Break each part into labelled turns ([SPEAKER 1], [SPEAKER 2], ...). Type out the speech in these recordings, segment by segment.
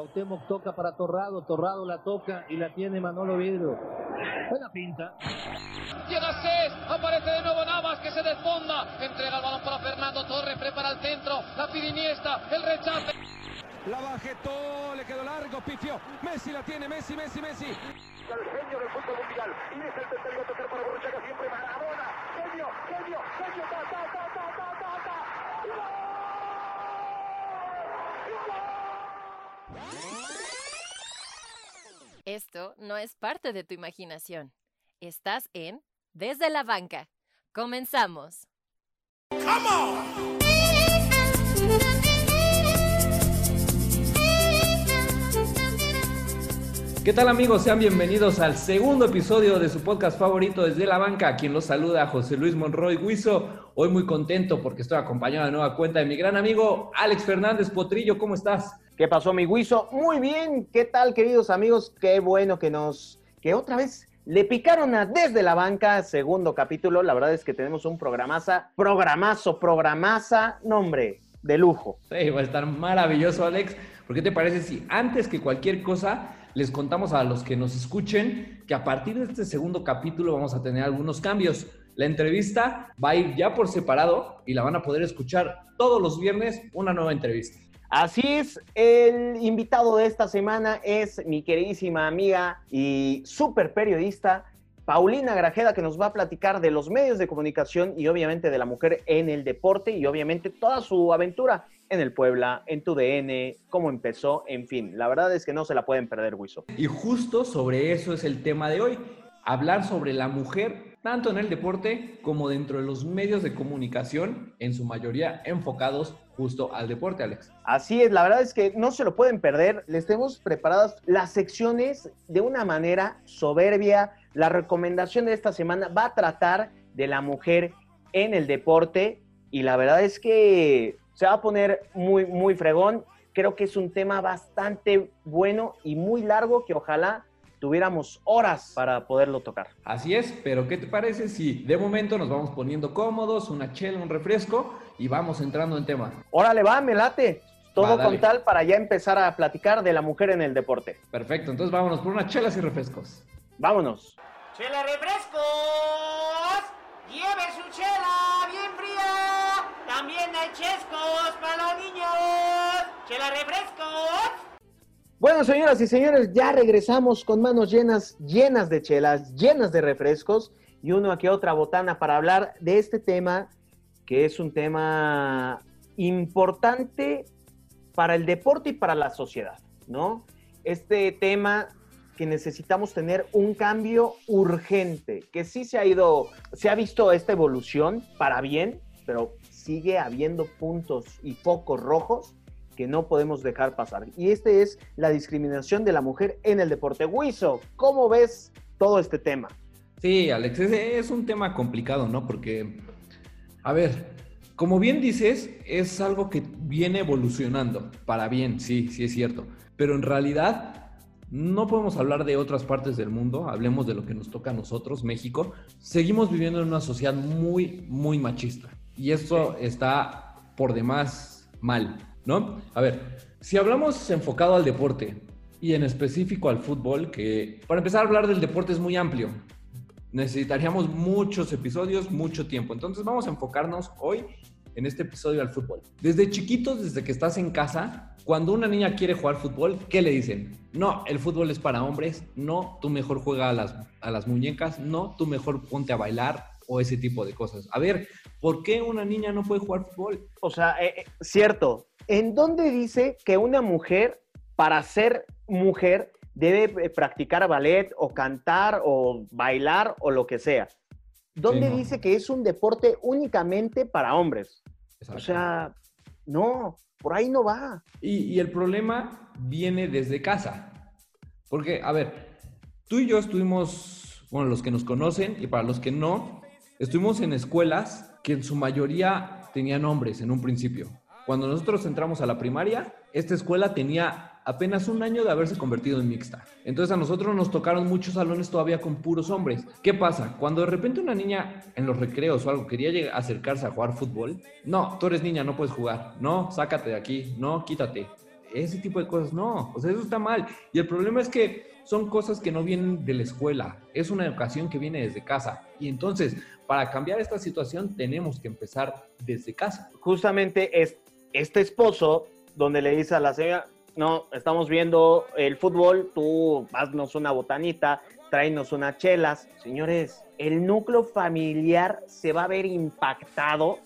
[SPEAKER 1] Cuauhtémoc toca para Torrado, Torrado la toca y la tiene Manolo Vidro. Buena pinta.
[SPEAKER 2] Llega Cés, aparece de nuevo Navas que se desfonda, entrega el balón para Fernando Torres, prepara el centro, la pide Iniesta, el rechace.
[SPEAKER 3] La bajetó, le quedó largo, pifió. Messi la tiene, Messi, Messi, Messi.
[SPEAKER 4] El genio del fútbol mundial. Y es el tercero tocar para Borruchaga siempre Maradona. Genio, genio, genio, ta, ta, ta, ta, ta, ta, ta. ¡Y gol!
[SPEAKER 5] Esto no es parte de tu imaginación. Estás en Desde la Banca. Comenzamos.
[SPEAKER 6] ¿Qué tal amigos? Sean bienvenidos al segundo episodio de su podcast favorito desde la banca. Quien los saluda, José Luis Monroy Guizo. Hoy muy contento porque estoy acompañado de nueva cuenta de mi gran amigo Alex Fernández Potrillo. ¿Cómo estás?
[SPEAKER 7] ¿Qué pasó, mi Guiso? Muy bien. ¿Qué tal, queridos amigos? Qué bueno que nos... que otra vez le picaron a Desde la Banca, segundo capítulo. La verdad es que tenemos un programaza, programazo, programaza, nombre, de lujo.
[SPEAKER 6] Sí, va a estar maravilloso, Alex. ¿Por qué te parece si antes que cualquier cosa les contamos a los que nos escuchen que a partir de este segundo capítulo vamos a tener algunos cambios? La entrevista va a ir ya por separado y la van a poder escuchar todos los viernes una nueva entrevista.
[SPEAKER 7] Así es, el invitado de esta semana es mi queridísima amiga y súper periodista, Paulina Grajeda, que nos va a platicar de los medios de comunicación y obviamente de la mujer en el deporte y obviamente toda su aventura en el Puebla, en tu DN, cómo empezó, en fin. La verdad es que no se la pueden perder, Wiso.
[SPEAKER 6] Y justo sobre eso es el tema de hoy, hablar sobre la mujer tanto en el deporte como dentro de los medios de comunicación, en su mayoría enfocados justo al deporte, Alex.
[SPEAKER 7] Así es, la verdad es que no se lo pueden perder. Les tenemos preparadas las secciones de una manera soberbia. La recomendación de esta semana va a tratar de la mujer en el deporte y la verdad es que se va a poner muy, muy fregón. Creo que es un tema bastante bueno y muy largo que ojalá tuviéramos horas para poderlo tocar.
[SPEAKER 6] Así es, pero ¿qué te parece si de momento nos vamos poniendo cómodos, una chela, un refresco y vamos entrando en tema?
[SPEAKER 7] Órale, va, me late. Todo
[SPEAKER 6] Va,
[SPEAKER 7] con tal para ya empezar a platicar de la mujer en el deporte.
[SPEAKER 6] Perfecto, entonces vámonos por unas chelas y refrescos.
[SPEAKER 7] Vámonos.
[SPEAKER 8] ¡Chela refrescos! ¡Lleve su chela bien fría! También hay chescos para los niños. ¡Chela refrescos!
[SPEAKER 7] Bueno, señoras y señores, ya regresamos con manos llenas, llenas de chelas, llenas de refrescos y uno aquí otra botana para hablar de este tema que es un tema importante para el deporte y para la sociedad, ¿no? Este tema que necesitamos tener un cambio urgente, que sí se ha ido, se ha visto esta evolución para bien, pero sigue habiendo puntos y focos rojos que no podemos dejar pasar. Y este es la discriminación de la mujer en el deporte. Wiso, ¿cómo ves todo este tema?
[SPEAKER 6] Sí, Alex, es, es un tema complicado, ¿no? Porque, a ver, como bien dices, es algo que viene evolucionando, para bien, sí, sí es cierto, pero en realidad no podemos hablar de otras partes del mundo, hablemos de lo que nos toca a nosotros, México. Seguimos viviendo en una sociedad muy, muy machista y esto está por demás mal, ¿no? A ver, si hablamos enfocado al deporte y en específico al fútbol, que para empezar a hablar del deporte es muy amplio, necesitaríamos muchos episodios, mucho tiempo. Entonces vamos a enfocarnos hoy en este episodio al fútbol. Desde chiquitos, desde que estás en casa, cuando una niña quiere jugar fútbol, ¿qué le dicen? No, el fútbol es para hombres, no, tú mejor juega a las, a las muñecas, no, tú mejor ponte a bailar o ese tipo de cosas. A ver, ¿por qué una niña no puede jugar fútbol?
[SPEAKER 7] O sea, eh, eh, cierto, ¿en dónde dice que una mujer, para ser mujer, debe eh, practicar ballet o cantar o bailar o lo que sea? ¿Dónde
[SPEAKER 6] Sí, no.
[SPEAKER 7] dice que es un deporte únicamente para hombres? O sea, no, por ahí no va.
[SPEAKER 6] Y, y el problema viene desde casa. Porque, a ver, tú y yo estuvimos, bueno, los que nos conocen y para los que no, estuvimos en escuelas que en su mayoría tenían hombres en un principio. Cuando nosotros entramos a la primaria, esta escuela tenía apenas un año de haberse convertido en mixta. Entonces a nosotros nos tocaron muchos salones todavía con puros hombres. ¿Qué pasa? Cuando de repente una niña en los recreos o algo quería llegar- acercarse a jugar fútbol, no, tú eres niña, no puedes jugar. No, sácate de aquí. No, quítate. ese tipo de cosas no, o sea, eso está mal. Y el problema es que son cosas que no vienen de la escuela, es una educación que viene desde casa. Y entonces, para cambiar esta situación, tenemos que empezar desde casa.
[SPEAKER 7] Justamente es este esposo donde le dice a la señora, no, estamos viendo el fútbol, tú haznos una botanita, tráenos unas chelas. Señores, el núcleo familiar se va a ver impactado,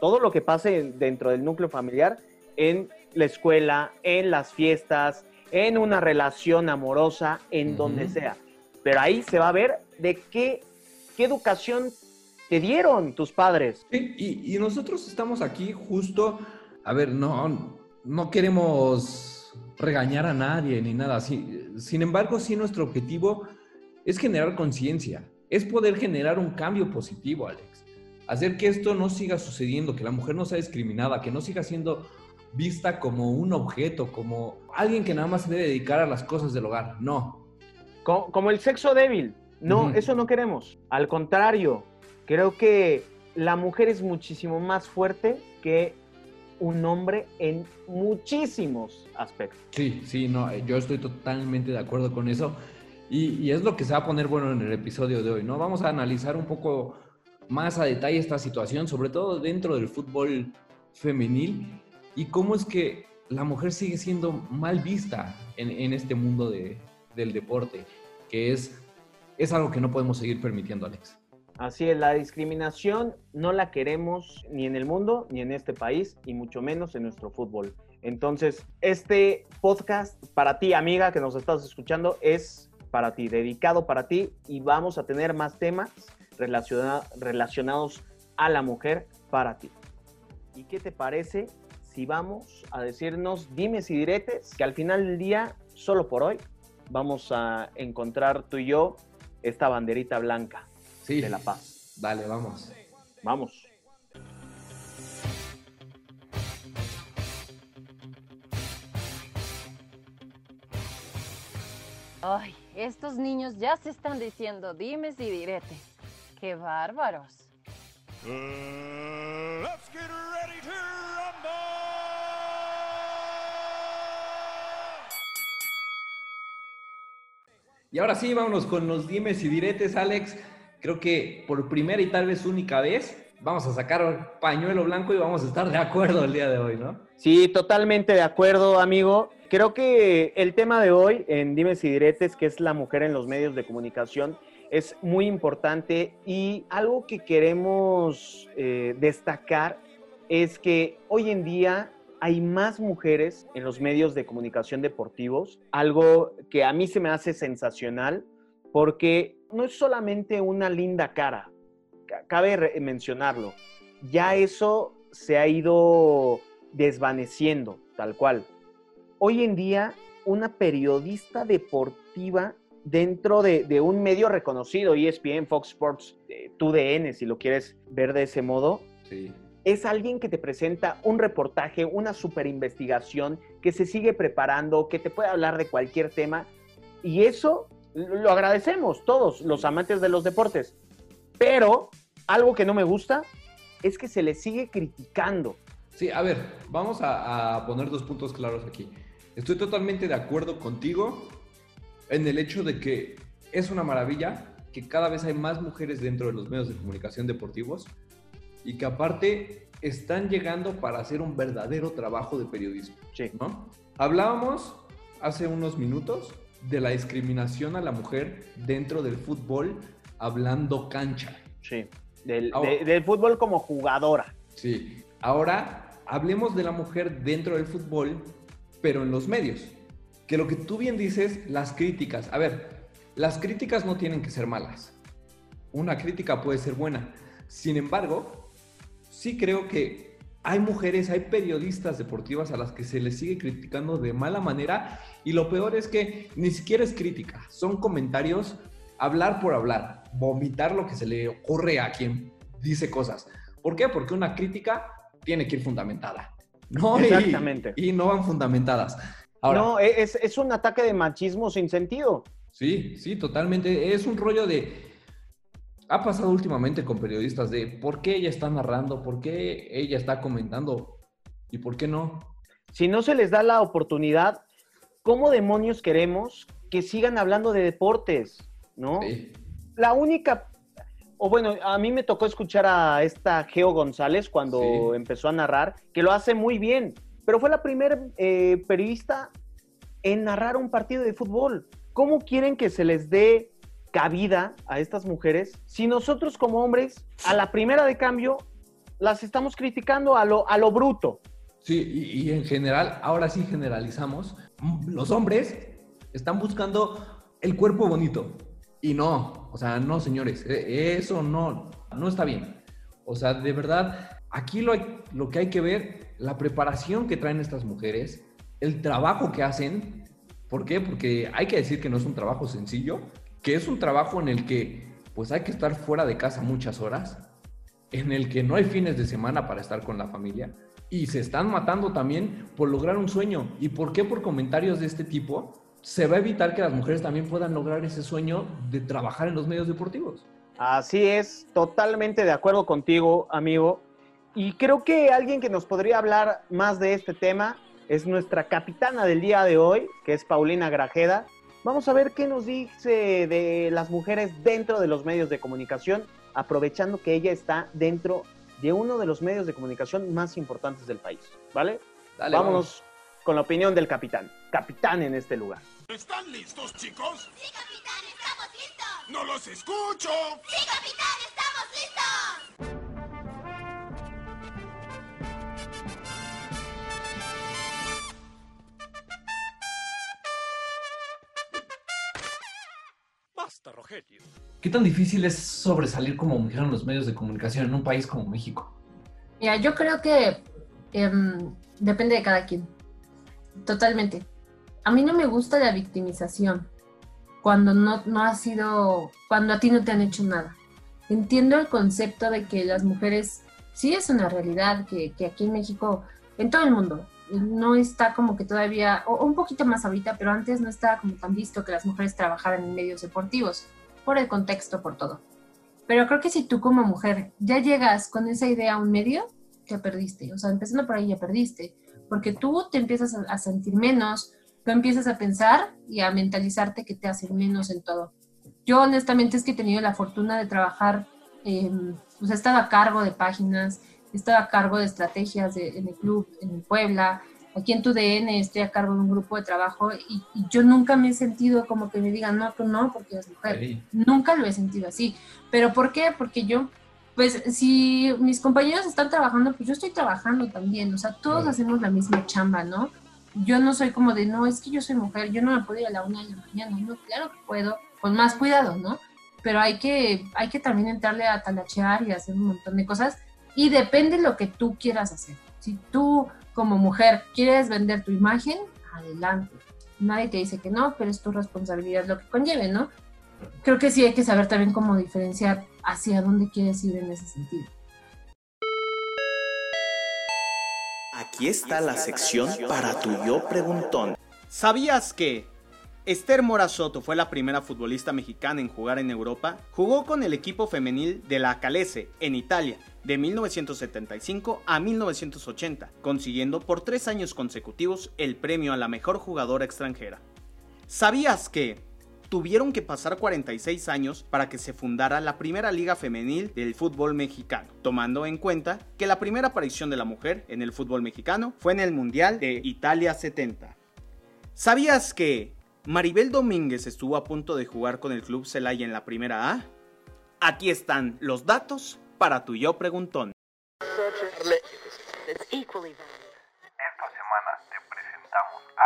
[SPEAKER 7] todo lo que pase dentro del núcleo familiar, en la escuela, en las fiestas, en una relación amorosa, en donde sea. Pero ahí se va a ver de qué, qué educación te dieron tus padres.
[SPEAKER 6] Sí, y, y nosotros estamos aquí justo, a ver, no, no queremos regañar a nadie ni nada así. Sin embargo, sí nuestro objetivo es generar conciencia, es poder generar un cambio positivo, Alex. Hacer que esto no siga sucediendo, que la mujer no sea discriminada, que no siga siendo vista como un objeto, como alguien que nada más se debe dedicar a las cosas del hogar. No.
[SPEAKER 7] Como, como el sexo débil. No, eso no queremos. Al contrario, creo que la mujer es muchísimo más fuerte que un hombre en muchísimos aspectos.
[SPEAKER 6] Sí, sí, no, eh, yo estoy totalmente de acuerdo con eso. Y, es lo que se va a poner bueno en el episodio de hoy, ¿no? Vamos a analizar un poco más a detalle esta situación, sobre todo dentro del fútbol femenil y cómo es que la mujer sigue siendo mal vista en, este mundo de- del deporte, que es, es algo que no podemos seguir permitiendo, Alex.
[SPEAKER 7] Así es, la discriminación no la queremos ni en el mundo, ni en este país, y mucho menos en nuestro fútbol. Entonces, este podcast para ti, amiga, que nos estás escuchando, es para ti, dedicado para ti, y vamos a tener más temas relaciona- relacionados a la mujer para ti. ¿Y qué te parece si vamos a decirnos dimes y diretes que al final del día, solo por hoy, vamos a encontrar tú y yo esta banderita blanca
[SPEAKER 6] Sí,
[SPEAKER 7] de la paz?
[SPEAKER 6] dale, vamos.
[SPEAKER 7] Vamos.
[SPEAKER 5] Ay, estos niños ya se están diciendo dimes y diretes. ¡Qué bárbaros!
[SPEAKER 3] Let's get ready to rumble!
[SPEAKER 6] Y ahora sí, vámonos con los dimes y diretes, Alex. Creo que por primera y tal vez única vez vamos a sacar pañuelo blanco y vamos a estar de acuerdo el día de hoy, ¿no?
[SPEAKER 7] Sí, totalmente de acuerdo, amigo. Creo que el tema de hoy en Dimes y Diretes, que es la mujer en los medios de comunicación, es muy importante y algo que queremos eh, destacar es que hoy en día hay más mujeres en los medios de comunicación deportivos, algo que a mí se me hace sensacional porque no es solamente una linda cara, ca- cabe re- mencionarlo, ya eso se ha ido desvaneciendo, tal cual. Hoy en día, una periodista deportiva dentro de, de un medio reconocido, ESPN, Fox Sports, eh, 2DN, si lo quieres ver de ese modo,
[SPEAKER 6] Sí.
[SPEAKER 7] es alguien que te presenta un reportaje, una super investigación, que se sigue preparando, que te puede hablar de cualquier tema. Y eso lo agradecemos todos, los amantes de los deportes. Pero algo que no me gusta es que se le sigue criticando.
[SPEAKER 6] Sí, a ver, vamos a, a poner dos puntos claros aquí. Estoy totalmente de acuerdo contigo en el hecho de que es una maravilla que cada vez hay más mujeres dentro de los medios de comunicación deportivos y que aparte están llegando para hacer un verdadero trabajo de periodismo.
[SPEAKER 7] Sí.
[SPEAKER 6] ¿no? Hablábamos hace unos minutos de la discriminación a la mujer dentro del fútbol hablando cancha.
[SPEAKER 7] Sí. Del,
[SPEAKER 6] Ahora-
[SPEAKER 7] de- del fútbol como jugadora.
[SPEAKER 6] Sí. Ahora hablemos de la mujer dentro del fútbol, pero en los medios. Que lo que tú bien dices, las críticas. A ver, las críticas no tienen que ser malas. Una crítica puede ser buena. Sin embargo, sí creo que hay mujeres, hay periodistas deportivas a las que se les sigue criticando de mala manera y lo peor es que ni siquiera es crítica, son comentarios, hablar por hablar, vomitar lo que se le ocurre a quien dice cosas. ¿Por qué? Porque una crítica tiene que ir fundamentada. ¿no?
[SPEAKER 7] Exactamente.
[SPEAKER 6] Y, no van fundamentadas. Ahora,
[SPEAKER 7] no, e, es, es un ataque de machismo sin sentido.
[SPEAKER 6] Sí, sí, totalmente. Es un rollo de... Ha pasado últimamente con periodistas de por qué ella está narrando, por qué ella está comentando y por qué no.
[SPEAKER 7] Si no se les da la oportunidad, ¿cómo demonios queremos que sigan hablando de deportes? ¿No?
[SPEAKER 6] Sí.
[SPEAKER 7] La única, o bueno, a mí me tocó escuchar a esta Geo González cuando
[SPEAKER 6] Sí.
[SPEAKER 7] empezó a narrar, que lo hace muy bien, pero fue la primera eh, periodista en narrar un partido de fútbol. ¿Cómo quieren que se les dé cabida a estas mujeres si nosotros como hombres, a la primera de cambio, las estamos criticando a lo, a lo bruto?
[SPEAKER 6] Sí, y, y en general, ahora sí generalizamos, los hombres están buscando el cuerpo bonito. Y no, o sea, no, señores, e- eso no, no está bien. O sea, de verdad, aquí lo, hay- lo que hay que ver, la preparación que traen estas mujeres, el trabajo que hacen. ¿Por qué? Porque hay que decir que no es un trabajo sencillo, que es un trabajo en el que pues hay que estar fuera de casa muchas horas, en el que no hay fines de semana para estar con la familia y se están matando también por lograr un sueño. ¿Y por qué por comentarios de este tipo se va a evitar que las mujeres también puedan lograr ese sueño de trabajar en los medios deportivos?
[SPEAKER 7] Así es, totalmente de acuerdo contigo, amigo. Y creo que alguien que nos podría hablar más de este tema es nuestra capitana del día de hoy, que es Paulina Grajeda. Vamos a ver qué nos dice de las mujeres dentro de los medios de comunicación, aprovechando que ella está dentro de uno de los medios de comunicación más importantes del país. ¿Vale?
[SPEAKER 6] Dale,
[SPEAKER 7] Vámonos con la opinión del capitán. Capitán en este lugar.
[SPEAKER 9] ¿Están listos, chicos?
[SPEAKER 10] Sí, capitán, estamos listos.
[SPEAKER 9] ¡No los escucho!
[SPEAKER 10] Sí, capitán, estamos listos.
[SPEAKER 6] ¿Qué tan difícil es sobresalir como mujer en los medios de comunicación en un país como México?
[SPEAKER 11] Mira, yo creo que em, depende de cada quien. Totalmente. A mí no me gusta la victimización cuando no, no ha sido, cuando a ti no te han hecho nada. Entiendo el concepto de que las mujeres, sí es una realidad que, que aquí en México, en todo el mundo, no está como que todavía, o un poquito más ahorita, pero antes no estaba como tan visto que las mujeres trabajaran en medios deportivos, por el contexto, por todo. Pero creo que si tú como mujer ya llegas con esa idea a un medio, ya perdiste. O sea, empezando por ahí ya perdiste. Porque tú te empiezas a, sentir menos, tú empiezas a pensar y a mentalizarte que te hacen menos en todo. Yo honestamente es que he tenido la fortuna de trabajar, eh, pues he estado a cargo de páginas, he estado a cargo de estrategias en el club, en Puebla, aquí en tu DN estoy a cargo de un grupo de trabajo y, y yo nunca me he sentido como que me digan, no, tú no, porque eres mujer.
[SPEAKER 6] Sí.
[SPEAKER 11] Nunca lo he sentido así. ¿Pero por qué? Porque yo, pues si mis compañeros están trabajando, pues yo estoy trabajando también. O sea, todos hacemos la misma chamba, ¿no? Yo no soy como de, no, es que yo soy mujer, yo no me puedo ir a la una de la mañana. No, claro que puedo, con más cuidado, ¿no? Pero hay que, hay que también entrarle a talachear y hacer un montón de cosas. Y depende lo que tú quieras hacer. Si tú, como mujer, quieres vender tu imagen, adelante. Nadie te dice que no, pero es tu responsabilidad lo que conlleve, ¿no? creo que sí hay que saber también cómo diferenciar hacia dónde quieres ir en ese sentido.
[SPEAKER 12] Aquí está la sección para tu yo preguntón. ¿Sabías que Esther Mora Soto fue la primera futbolista mexicana en jugar en Europa? Jugó con el equipo femenil de la Calese en Italia de 1975 a 1980, consiguiendo por tres años consecutivos el premio a la mejor jugadora extranjera. ¿Sabías que tuvieron que pasar 46 años para que se fundara la primera liga femenil del fútbol mexicano, tomando en cuenta que la primera aparición de la mujer en el fútbol mexicano fue en el Mundial de Italia 70. ¿Sabías que Maribel Domínguez estuvo a punto de jugar con el club Celaya en la primera A? Aquí están los datos para tu yo preguntón.
[SPEAKER 9] Esta semana te presentamos a...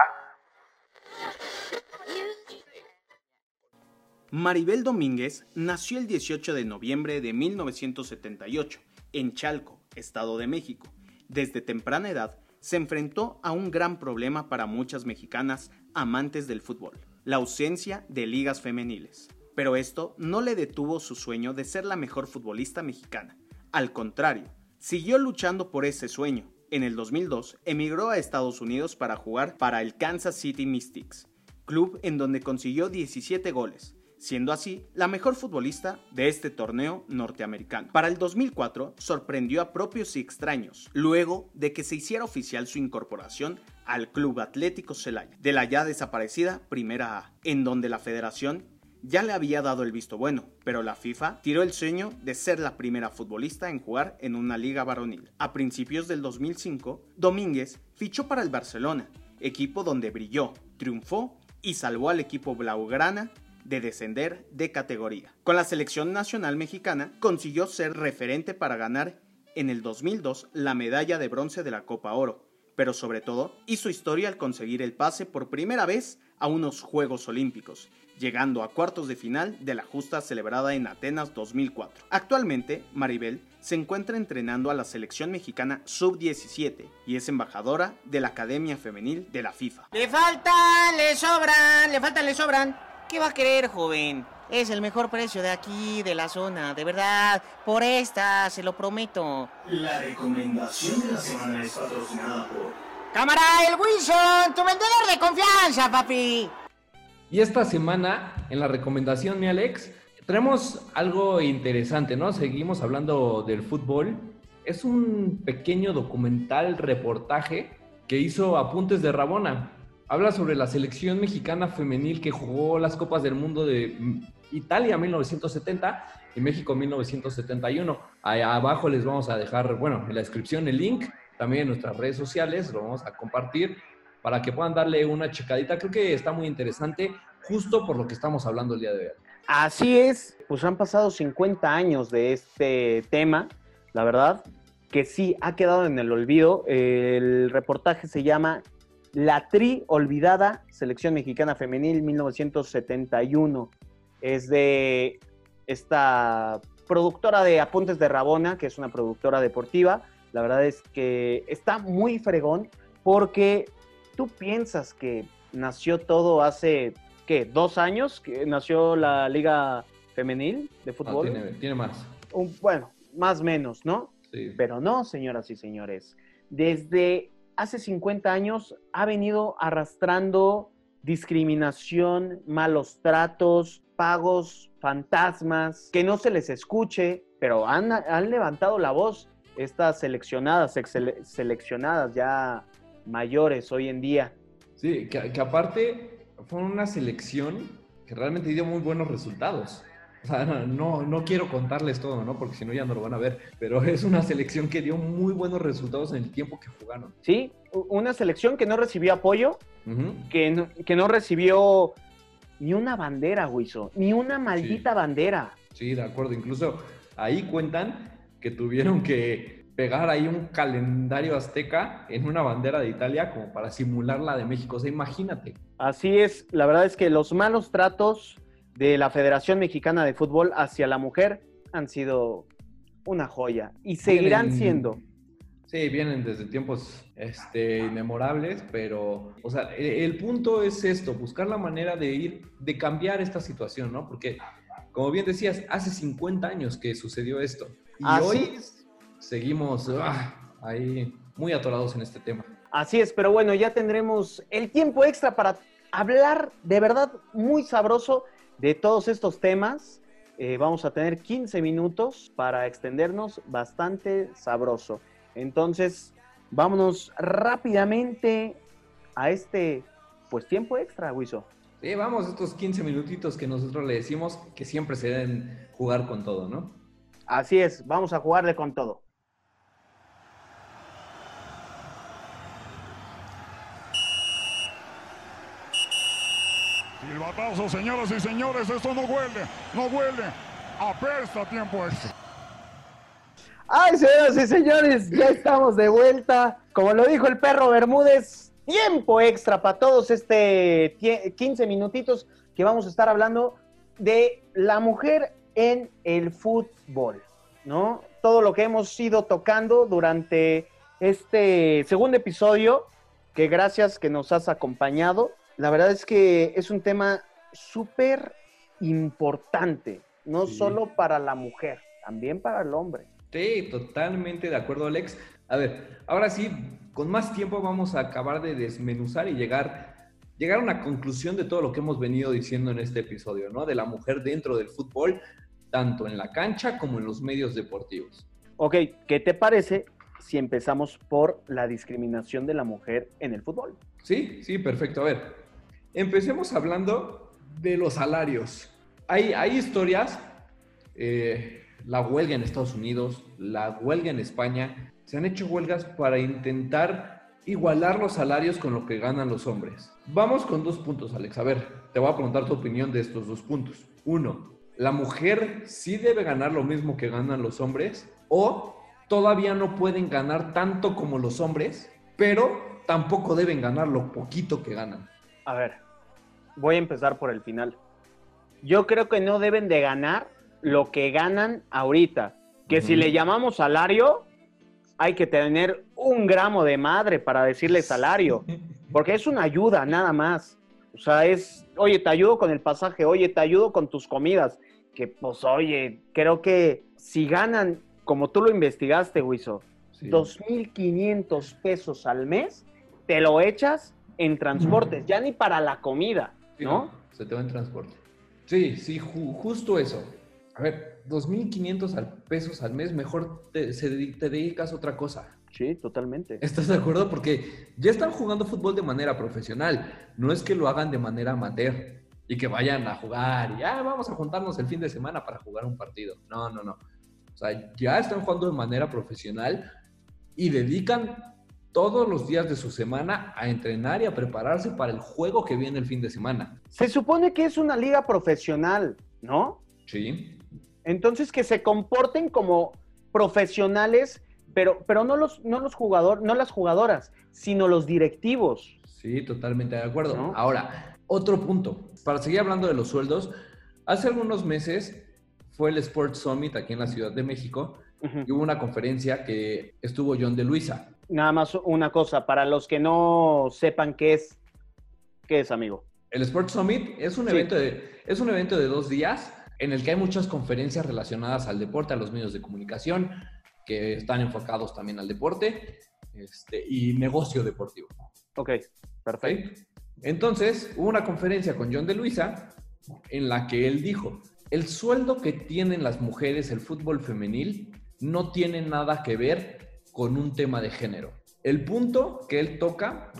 [SPEAKER 12] Maribel Domínguez nació el 18 de noviembre de 1978 en Chalco, Estado de México. Desde temprana edad se enfrentó a un gran problema para muchas mexicanas amantes del fútbol, la ausencia de ligas femeniles. Pero esto no le detuvo su sueño de ser la mejor futbolista mexicana. Al contrario, siguió luchando por ese sueño. En el 2002 emigró a Estados Unidos para jugar para el Kansas City Mystics, club en donde consiguió 17 goles, siendo así la mejor futbolista de este torneo norteamericano. Para el 2004 sorprendió a propios y extraños, luego de que se hiciera oficial su incorporación al Club Atlético Celaya, de la ya desaparecida Primera A, en donde la federación ya le había dado el visto bueno, pero la FIFA tiró el sueño de ser la primera futbolista en jugar en una liga varonil. A principios del 2005, Domínguez fichó para el Barcelona, equipo donde brilló, triunfó y salvó al equipo blaugrana de descender de categoría. Con la selección nacional mexicana consiguió ser referente para ganar en el 2002 la medalla de bronce de la Copa Oro, pero sobre todo hizo historia al conseguir el pase por primera vez a unos Juegos Olímpicos, llegando a cuartos de final de la justa celebrada en Atenas 2004. Actualmente, Maribel se encuentra entrenando a la selección mexicana sub-17 y es embajadora de la Academia Femenil de la FIFA.
[SPEAKER 8] Le faltan, le sobran, le faltan, le sobran. ¿Qué va a querer, joven? Es el mejor precio de aquí, de la zona, de verdad. Por esta, se lo prometo.
[SPEAKER 9] La recomendación de la semana es patrocinada por
[SPEAKER 8] Cámara, el Wilson, tu vendedor de confianza, papi.
[SPEAKER 6] Y esta semana, en la recomendación, mi Alex, tenemos algo interesante, ¿no? Seguimos hablando del fútbol. Es un pequeño documental reportaje que hizo Apuntes de Rabona. Habla sobre la selección mexicana femenil que jugó las Copas del Mundo de Italia 1970 y México 1971. Ahí abajo les vamos a dejar, bueno, en la descripción el link, también en nuestras redes sociales, lo vamos a compartir para que puedan darle una checadita. Creo que está muy interesante, justo por lo que estamos hablando el día de hoy.
[SPEAKER 7] Así es, pues han pasado 50 años de este tema, la verdad, que sí ha quedado en el olvido. El reportaje se llama La Tri Olvidada, Selección Mexicana Femenil 1971. Es de esta productora de Apuntes de Rabona, que es una productora deportiva. La verdad es que está muy fregón porque tú piensas que nació todo hace, ¿qué? ¿Dos años? Que nació la Liga Femenil de
[SPEAKER 6] Ah,
[SPEAKER 7] Fútbol.
[SPEAKER 6] tiene, tiene más.
[SPEAKER 7] Un- bueno, más menos, ¿no?
[SPEAKER 6] Sí.
[SPEAKER 7] Pero no, señoras y señores. Desde hace 50 años ha venido arrastrando discriminación, malos tratos, pagos, fantasmas, que no se les escuche, pero han, levantado la voz estas seleccionadas, seleccionadas ya mayores hoy en día.
[SPEAKER 6] Sí, que, que aparte fue una selección que realmente dio muy buenos resultados. O sea, no, no quiero contarles todo, ¿no? Porque si no ya no lo van a ver. Pero es una selección que dio muy buenos resultados en el tiempo que jugaron.
[SPEAKER 7] ¿Sí? Una selección que no recibió apoyo, que no, que no recibió ni una bandera, Huizo, ni una maldita bandera.
[SPEAKER 6] Sí, de acuerdo. Incluso ahí cuentan que tuvieron que pegar ahí un calendario azteca en una bandera de Italia como para simular la de México. O sea, imagínate.
[SPEAKER 7] Así es, la verdad es que los malos tratos de la Federación Mexicana de Fútbol hacia la mujer han sido una joya y seguirán
[SPEAKER 6] Vienen-
[SPEAKER 7] siendo.
[SPEAKER 6] Sí, vienen desde tiempos este, inmemorables, pero, o sea, e- el, punto es esto, buscar la manera de ir, de cambiar esta situación, ¿no? Porque, como bien decías, hace 50 años que sucedió esto. Y
[SPEAKER 7] Así
[SPEAKER 6] hoy
[SPEAKER 7] es.
[SPEAKER 6] seguimos ah, ahí muy atorados en este tema.
[SPEAKER 7] Así es, pero bueno, ya tendremos el tiempo extra para hablar de verdad muy sabroso de todos estos temas. Eh, vamos a tener 15 minutos para extendernos bastante sabroso. Entonces, vámonos rápidamente a este, pues, tiempo extra, Wiso.
[SPEAKER 6] Sí, vamos, estos 15 minutitos que nosotros le decimos que siempre se deben jugar con todo, ¿no?
[SPEAKER 7] Así es, vamos a jugarle con todo.
[SPEAKER 13] Silbatazo, señoras y señores, esto no huele, no huele. Apesta tiempo extra.
[SPEAKER 7] Ay, señoras y señores, ya estamos de vuelta. Como lo dijo el perro Bermúdez, tiempo extra para todos este tie- 15 minutitos que vamos a estar hablando de la mujer en el fútbol, ¿no? Todo lo que hemos ido tocando durante este segundo episodio, que gracias que nos has acompañado. La verdad es que es un tema súper importante, no
[SPEAKER 6] Sí.
[SPEAKER 7] solo para la mujer, también para el hombre.
[SPEAKER 6] Sí, totalmente de acuerdo, Alex. A ver, ahora sí, con más tiempo vamos a acabar de desmenuzar y llegar, llegar a una conclusión de todo lo que hemos venido diciendo en este episodio, ¿no? De la mujer dentro del fútbol, tanto en la cancha como en los medios deportivos.
[SPEAKER 7] Ok, ¿qué te parece si empezamos por la discriminación de la mujer en el fútbol?
[SPEAKER 6] Sí, sí, perfecto. A ver, empecemos hablando de los salarios. Hay, hay historias, eh, la huelga en Estados Unidos, la huelga en España, se han hecho huelgas para intentar igualar los salarios con lo que ganan los hombres. Vamos con dos puntos, Alex. A ver, te voy a preguntar tu opinión de estos dos puntos. Uno, ¿la mujer sí debe ganar lo mismo que ganan los hombres? ¿O todavía no pueden ganar tanto como los hombres, pero tampoco deben ganar lo poquito que ganan?
[SPEAKER 7] A ver, voy a empezar por el final. Yo creo que no deben de ganar lo que ganan ahorita. Que si le llamamos salario, hay que tener un gramo de madre para decirle salario. Porque es una ayuda, nada más. O sea, es, oye, te ayudo con el pasaje, oye, te ayudo con tus comidas. Que pues, oye, creo que si ganan, como tú lo investigaste, Wiso, 2.500 pesos al mes, te lo echas en transportes, ya ni para la comida,
[SPEAKER 6] Sí,
[SPEAKER 7] ¿no?
[SPEAKER 6] Se te va en transporte. Sí, sí, ju- justo eso. A ver, 2.500 al- pesos al mes, mejor te, se te dedicas a otra cosa.
[SPEAKER 7] Sí, totalmente.
[SPEAKER 6] ¿Estás de acuerdo? Porque ya están jugando fútbol de manera profesional. No es que lo hagan de manera amateur y que vayan a jugar y ah, vamos a juntarnos el fin de semana para jugar un partido. No, no, no. O sea, ya están jugando de manera profesional y dedican todos los días de su semana a entrenar y a prepararse para el juego que viene el fin de semana.
[SPEAKER 7] Se supone que es una liga profesional, ¿no?
[SPEAKER 6] Sí.
[SPEAKER 7] Entonces que se comporten como profesionales, pero, pero no los, no los jugadores, no las jugadoras, sino los directivos.
[SPEAKER 6] Sí, totalmente de acuerdo.
[SPEAKER 7] ¿No?
[SPEAKER 6] Ahora, otro punto. Para seguir hablando de los sueldos, hace algunos meses fue el Sports Summit aquí en la Ciudad de México y hubo una conferencia que estuvo John de Luisa.
[SPEAKER 7] Nada más una cosa, para los que no sepan qué es, qué es, amigo.
[SPEAKER 6] El Sports Summit es un,
[SPEAKER 7] Sí.
[SPEAKER 6] evento de, es un evento de dos días en el que hay muchas conferencias relacionadas al deporte, a los medios de comunicación, que están enfocados también al deporte este, y negocio deportivo.
[SPEAKER 7] Ok, perfecto.
[SPEAKER 6] Entonces, hubo una conferencia con John de Luisa en la que él dijo, el sueldo que tienen las mujeres, el fútbol femenil, no tiene nada que ver con un tema de género. El punto que él toca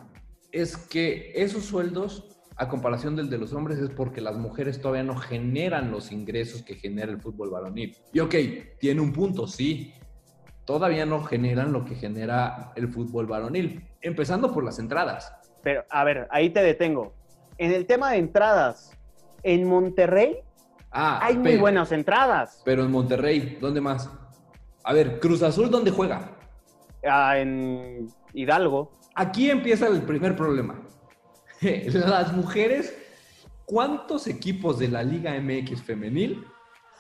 [SPEAKER 6] es que esos sueldos, a comparación del de los hombres, es porque las mujeres todavía no generan los ingresos que genera el fútbol varonil. Y ok, tiene un punto, sí. Todavía no generan lo que genera el fútbol varonil. Empezando por las entradas.
[SPEAKER 7] Pero, a ver, ahí te detengo. En el tema de entradas, en Monterrey
[SPEAKER 6] Ah,
[SPEAKER 7] hay muy
[SPEAKER 6] pero-
[SPEAKER 7] buenas entradas.
[SPEAKER 6] Pero en Monterrey, ¿dónde más? A ver, Cruz Azul, ¿dónde juega?
[SPEAKER 7] Ah, en Hidalgo.
[SPEAKER 6] Aquí empieza el primer problema. Las mujeres, ¿cuántos equipos de la Liga MX femenil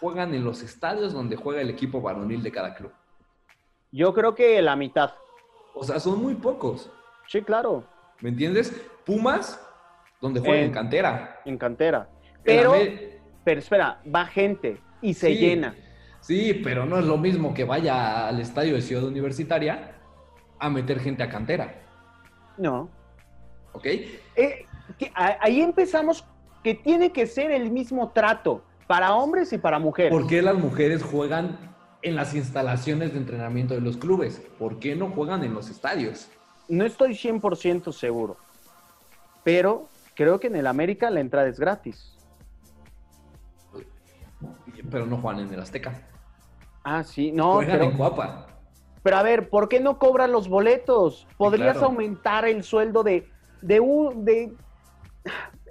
[SPEAKER 6] juegan en los estadios donde juega el equipo varonil de cada club?
[SPEAKER 7] Yo creo que la mitad.
[SPEAKER 6] O sea, son muy pocos.
[SPEAKER 7] Sí, claro.
[SPEAKER 6] ¿Me entiendes? Pumas, donde juega
[SPEAKER 7] En-
[SPEAKER 6] en cantera.
[SPEAKER 7] En cantera. Pero, pero espera, va gente y se
[SPEAKER 6] Sí.
[SPEAKER 7] llena.
[SPEAKER 6] Sí, pero no es lo mismo que vaya al estadio de Ciudad Universitaria a meter gente a cantera.
[SPEAKER 7] No.
[SPEAKER 6] ¿Ok?
[SPEAKER 7] Eh, que ahí empezamos que tiene que ser el mismo trato para hombres y para mujeres.
[SPEAKER 6] ¿Por qué las mujeres juegan en las instalaciones de entrenamiento de los clubes? ¿Por qué no juegan en los estadios?
[SPEAKER 7] No estoy 100% seguro, pero creo que en el América la entrada es gratis.
[SPEAKER 6] Pero no juegan en el Azteca.
[SPEAKER 7] Ah, sí, no,
[SPEAKER 6] juegan
[SPEAKER 7] pero,
[SPEAKER 6] en Cuapa.
[SPEAKER 7] pero a ver, ¿por qué no cobran los boletos? Podrías
[SPEAKER 6] claro.
[SPEAKER 7] aumentar el sueldo de, de un, de,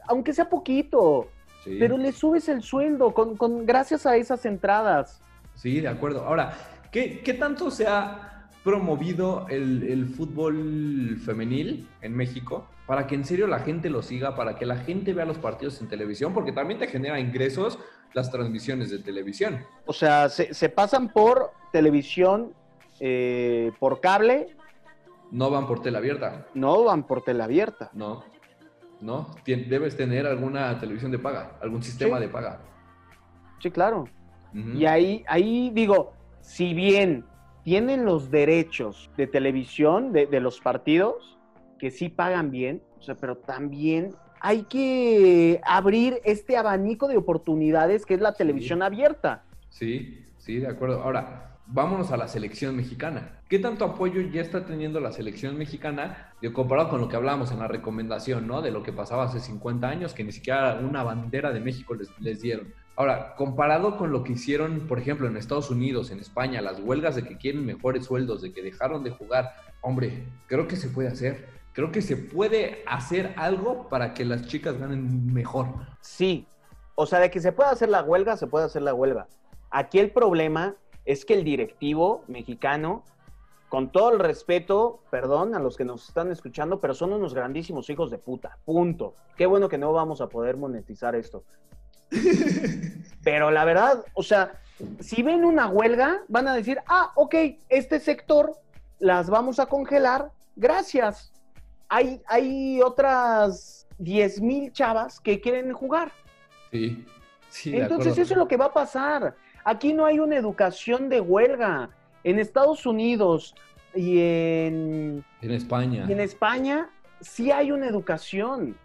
[SPEAKER 7] aunque sea poquito,
[SPEAKER 6] Sí.
[SPEAKER 7] pero le subes el sueldo con, con, gracias a esas entradas.
[SPEAKER 6] Sí, de acuerdo. Ahora, ¿qué, qué tanto se ha promovido el, el fútbol femenil en México para que en serio la gente lo siga, para que la gente vea los partidos en televisión? Porque también te genera ingresos las transmisiones de televisión.
[SPEAKER 7] O sea, se, se pasan por televisión, eh, por cable,
[SPEAKER 6] No van por tela abierta.
[SPEAKER 7] no van por tele abierta.
[SPEAKER 6] No. No. Tien- debes tener alguna televisión de paga, algún sistema
[SPEAKER 7] Sí.
[SPEAKER 6] de paga.
[SPEAKER 7] Sí, claro. Y ahí, ahí digo, si bien tienen los derechos de televisión de, de los partidos, que sí pagan bien, o sea, pero también hay que abrir este abanico de oportunidades que es la televisión abierta.
[SPEAKER 6] Sí, sí, de acuerdo. Ahora, vámonos a la selección mexicana. ¿Qué tanto apoyo ya está teniendo la selección mexicana de comparado con lo que hablábamos en la recomendación, ¿no? De lo que pasaba hace 50 años, que ni siquiera una bandera de México les, les dieron. Ahora, comparado con lo que hicieron, por ejemplo, en Estados Unidos, en España, las huelgas de que quieren mejores sueldos, de que dejaron de jugar, hombre, creo que se puede hacer. Creo que se puede hacer algo para que las chicas ganen mejor.
[SPEAKER 7] Sí, o sea, de que se puede hacer la huelga, se puede hacer la huelga. Aquí el problema es que el directivo mexicano, con todo el respeto, perdón a los que nos están escuchando, pero son unos grandísimos hijos de puta. Punto. Qué bueno que no vamos a poder monetizar esto. Pero la verdad, o sea, si ven una huelga, van a decir, ah, ok, este sector las vamos a congelar, gracias. Hay, hay otras 10 mil chavas que quieren jugar.
[SPEAKER 6] Sí, sí.
[SPEAKER 7] Entonces eso es lo que va a pasar. Aquí no hay una educación de huelga. En Estados Unidos y en,
[SPEAKER 6] En España.
[SPEAKER 7] y en España sí hay una educación.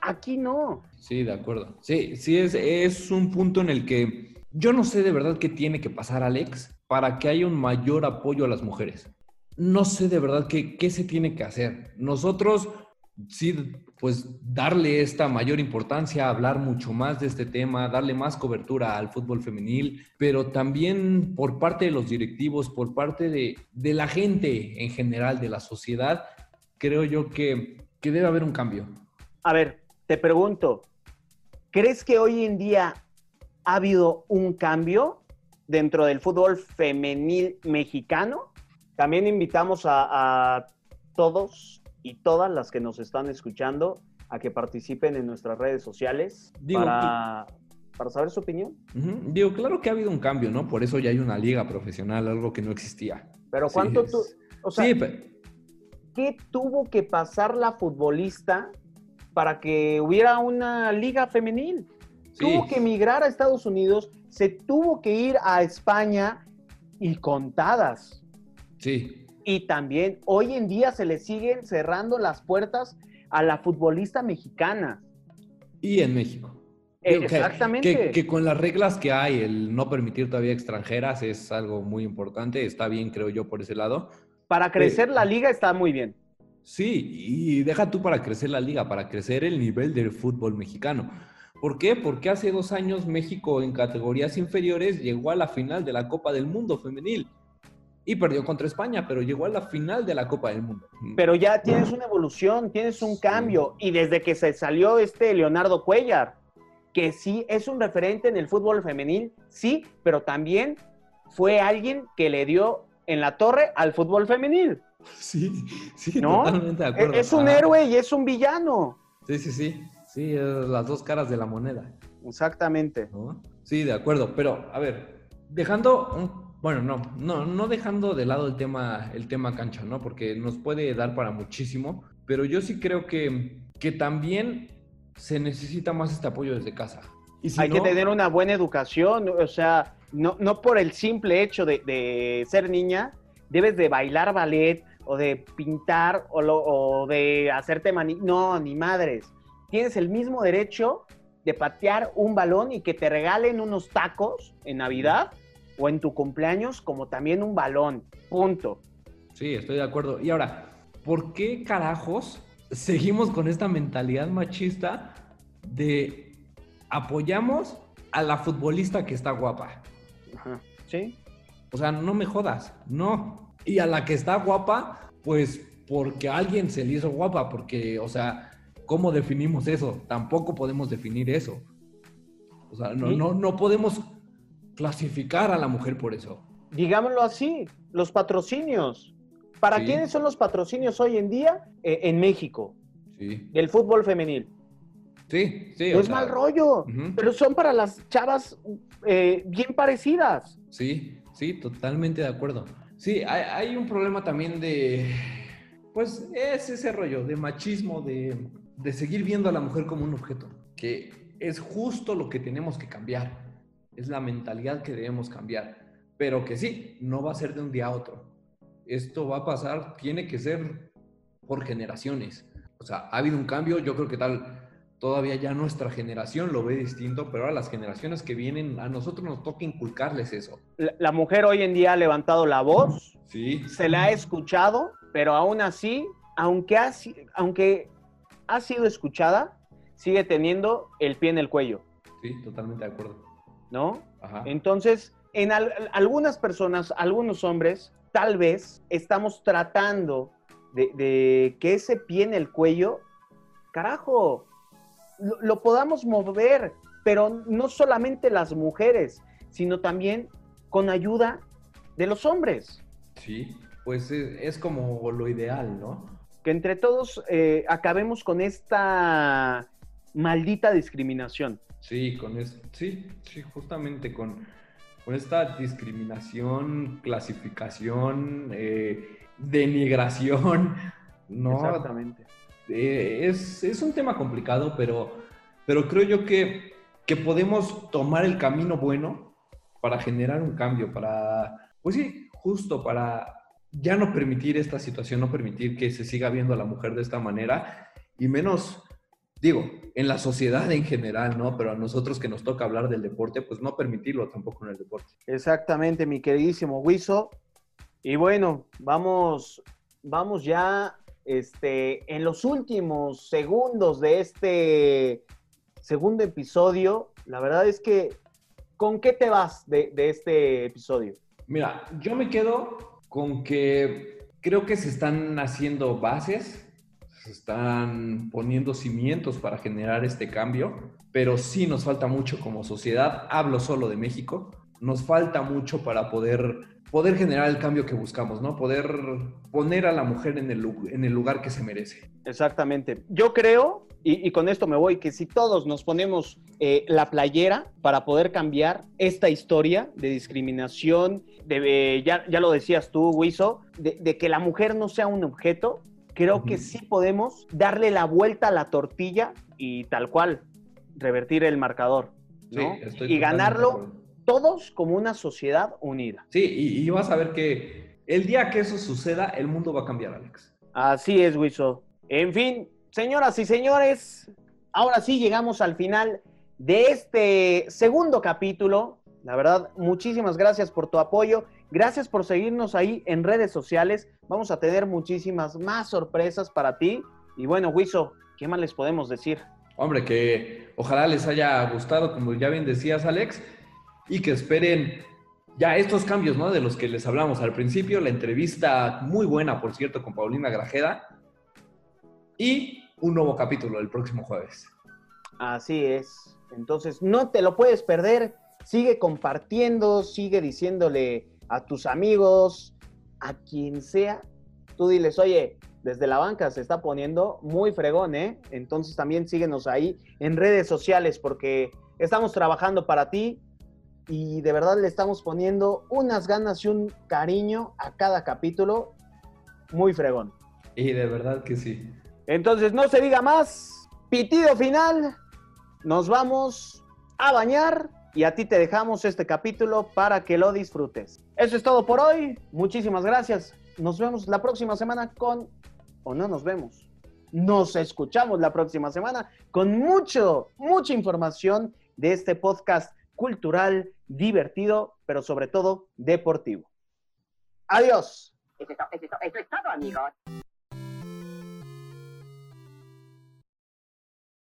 [SPEAKER 7] Aquí no.
[SPEAKER 6] Sí, de acuerdo. Sí, sí, es, es un punto en el que yo no sé de verdad qué tiene que pasar, Alex, para que haya un mayor apoyo a las mujeres. No sé de verdad qué, qué se tiene que hacer. Nosotros, sí, pues darle esta mayor importancia, hablar mucho más de este tema, darle más cobertura al fútbol femenil, pero también por parte de los directivos, por parte de, de la gente en general, de la sociedad, creo yo que, que debe haber un cambio.
[SPEAKER 7] A ver, te pregunto, ¿crees que hoy en día ha habido un cambio dentro del fútbol femenil mexicano? También invitamos a, a todos y todas las que nos están escuchando a que participen en nuestras redes sociales
[SPEAKER 6] Digo,
[SPEAKER 7] para, para saber su opinión.
[SPEAKER 6] Digo, claro que ha habido un cambio, ¿no? Por eso ya hay una liga profesional, algo que no existía.
[SPEAKER 7] Pero
[SPEAKER 6] Sí,
[SPEAKER 7] ¿cuánto
[SPEAKER 6] es-
[SPEAKER 7] tú, o sea,
[SPEAKER 6] sí,
[SPEAKER 7] qué tuvo que pasar la futbolista para que hubiera una liga femenil?
[SPEAKER 6] Sí.
[SPEAKER 7] Tuvo que emigrar a Estados Unidos, se tuvo que ir a España y contadas.
[SPEAKER 6] Sí,
[SPEAKER 7] Y también hoy en día se le siguen cerrando las puertas a la futbolista mexicana.
[SPEAKER 6] y en México.
[SPEAKER 7] Eh,
[SPEAKER 6] Digo,
[SPEAKER 7] exactamente.
[SPEAKER 6] Que, que con las reglas que hay, el no permitir todavía extranjeras es algo muy importante. Está bien, creo yo, por ese lado.
[SPEAKER 7] Para crecer la liga está muy bien.
[SPEAKER 6] Sí, y deja tú para crecer la liga, para crecer el nivel del fútbol mexicano. ¿Por qué? Porque hace dos años México en categorías inferiores llegó a la final de la Copa del Mundo femenil y perdió contra España, pero llegó a la final de la Copa del Mundo.
[SPEAKER 7] Pero ya tienes una evolución, tienes un cambio. Y desde que se salió este Leonardo Cuellar, que sí es un referente en el fútbol femenil, sí, pero también fue alguien que le dio en la torre al fútbol femenil.
[SPEAKER 6] Sí, sí,
[SPEAKER 7] ¿No?
[SPEAKER 6] totalmente de acuerdo.
[SPEAKER 7] Es un héroe y es un villano.
[SPEAKER 6] Sí, sí, sí. Sí, es las dos caras de la moneda.
[SPEAKER 7] Exactamente.
[SPEAKER 6] ¿no? Sí, de acuerdo. Pero, a ver, dejando, un- bueno, no, no, no dejando de lado el tema, el tema cancha, ¿no? Porque nos puede dar para muchísimo. Pero yo sí creo que, que también se necesita más este apoyo desde casa. Y si
[SPEAKER 7] Hay que tener una buena educación, o sea, no, no por el simple hecho de, de ser niña, debes de bailar ballet o de pintar o, lo- o de hacerte mani... No, ni madres. Tienes el mismo derecho de patear un balón y que te regalen unos tacos en Navidad o en tu cumpleaños como también un balón. Punto.
[SPEAKER 6] Sí, estoy de acuerdo. Y ahora, ¿por qué carajos seguimos con esta mentalidad machista de apoyamos a la futbolista que está guapa?
[SPEAKER 7] Ajá. ¿Sí?
[SPEAKER 6] O sea, no me jodas, no. Y a la que está guapa, pues porque a alguien se le hizo guapa, porque, o sea, ¿cómo definimos eso? Tampoco podemos definir eso. O sea, no,
[SPEAKER 7] Sí.
[SPEAKER 6] no, no podemos clasificar a la mujer por eso.
[SPEAKER 7] Digámoslo así, los patrocinios. ¿Para
[SPEAKER 6] Sí.
[SPEAKER 7] quiénes son los patrocinios hoy en día Eh, en México?
[SPEAKER 6] Sí.
[SPEAKER 7] Del fútbol femenil.
[SPEAKER 6] Sí, sí.
[SPEAKER 7] No es
[SPEAKER 6] sea,
[SPEAKER 7] mal rollo, pero son para las chavas eh, bien parecidas.
[SPEAKER 6] Sí, sí, totalmente de acuerdo. Sí, hay, hay un problema también de, pues es ese rollo de machismo, de, de seguir viendo a la mujer como un objeto, que es justo lo que tenemos que cambiar, es la mentalidad que debemos cambiar, pero que sí, no va a ser de un día a otro. Esto va a pasar, tiene que ser por generaciones. O sea, ha habido un cambio, yo creo que tal, todavía ya nuestra generación lo ve distinto, pero ahora las generaciones que vienen, a nosotros nos toca inculcarles eso.
[SPEAKER 7] La, la mujer hoy en día ha levantado la voz,
[SPEAKER 6] Sí.
[SPEAKER 7] se la ha escuchado, pero aún así, aunque ha, si- aunque ha sido escuchada, sigue teniendo el pie en el cuello,
[SPEAKER 6] Sí, totalmente de acuerdo.
[SPEAKER 7] ¿No?
[SPEAKER 6] Ajá.
[SPEAKER 7] Entonces, en al- algunas personas, algunos hombres, tal vez estamos tratando de, de que ese pie en el cuello, carajo, lo, lo podamos mover, pero no solamente las mujeres, sino también con ayuda de los hombres.
[SPEAKER 6] Sí, pues es, es como lo ideal, ¿no?
[SPEAKER 7] Que entre todos eh, acabemos con esta maldita discriminación.
[SPEAKER 6] Sí, con es, sí, sí, justamente con, con esta discriminación, clasificación, eh, denigración, ¿no?
[SPEAKER 7] Exactamente.
[SPEAKER 6] Eh, es, es un tema complicado, pero, pero creo yo que, que podemos tomar el camino bueno para generar un cambio, para, pues sí, justo para ya no permitir esta situación, no permitir que se siga viendo a la mujer de esta manera y menos, digo, en la sociedad en general, ¿no? Pero a nosotros que nos toca hablar del deporte, pues no permitirlo tampoco en el deporte.
[SPEAKER 7] Exactamente, mi queridísimo Wiso. Y bueno, vamos, vamos ya este, en los últimos segundos de este segundo episodio. La verdad es que, ¿con qué te vas de, de este episodio?
[SPEAKER 6] Mira, yo me quedo con que creo que se están haciendo bases, se están poniendo cimientos para generar este cambio, pero sí nos falta mucho como sociedad. Hablo solo de México. Nos falta mucho para poder, poder generar el cambio que buscamos, ¿no? Poder poner a la mujer en el, lugar que se merece.
[SPEAKER 7] Exactamente. Yo creo, y, con esto me voy, que si todos nos ponemos eh, la playera para poder cambiar esta historia de discriminación, de, eh, ya, ya lo decías tú, Wiso, de que la mujer no sea un objeto, creo que sí podemos darle la vuelta a la tortilla y tal cual, revertir el marcador,
[SPEAKER 6] Sí,
[SPEAKER 7] ¿no?
[SPEAKER 6] estoy
[SPEAKER 7] y ganarlo todos como una sociedad unida.
[SPEAKER 6] Sí, y, y vas a ver que el día que eso suceda, el mundo va a cambiar, Alex.
[SPEAKER 7] Así es, Wiso. En fin, señoras y señores, ahora sí llegamos al final de este segundo capítulo. La verdad, muchísimas gracias por tu apoyo. Gracias por seguirnos ahí en redes sociales. Vamos a tener muchísimas más sorpresas para ti. Y bueno, Wiso, ¿qué más les podemos decir?
[SPEAKER 6] Hombre, que ojalá les haya gustado, como ya bien decías, Alex, y que esperen ya estos cambios, ¿no? De los que les hablamos al principio, la entrevista muy buena, por cierto, con Paulina Grajeda, y un nuevo capítulo el próximo jueves.
[SPEAKER 7] Así es. Entonces, no te lo puedes perder. Sigue compartiendo, sigue diciéndole a tus amigos, a quien sea. Tú diles, oye, desde la banca se está poniendo muy fregón, ¿eh? Entonces también síguenos ahí en redes sociales porque estamos trabajando para ti y de verdad le estamos poniendo unas ganas y un cariño a cada capítulo muy fregón.
[SPEAKER 6] Y de verdad que sí.
[SPEAKER 7] Entonces, no se diga más. Pitido final. Nos vamos a bañar y a ti te dejamos este capítulo para que lo disfrutes. Eso es todo por hoy. Muchísimas gracias. Nos vemos la próxima semana con... O no nos vemos. Nos escuchamos la próxima semana con mucho, mucha información de este podcast cultural, divertido, pero sobre todo deportivo. Adiós.
[SPEAKER 14] Eso es, todo, amigos.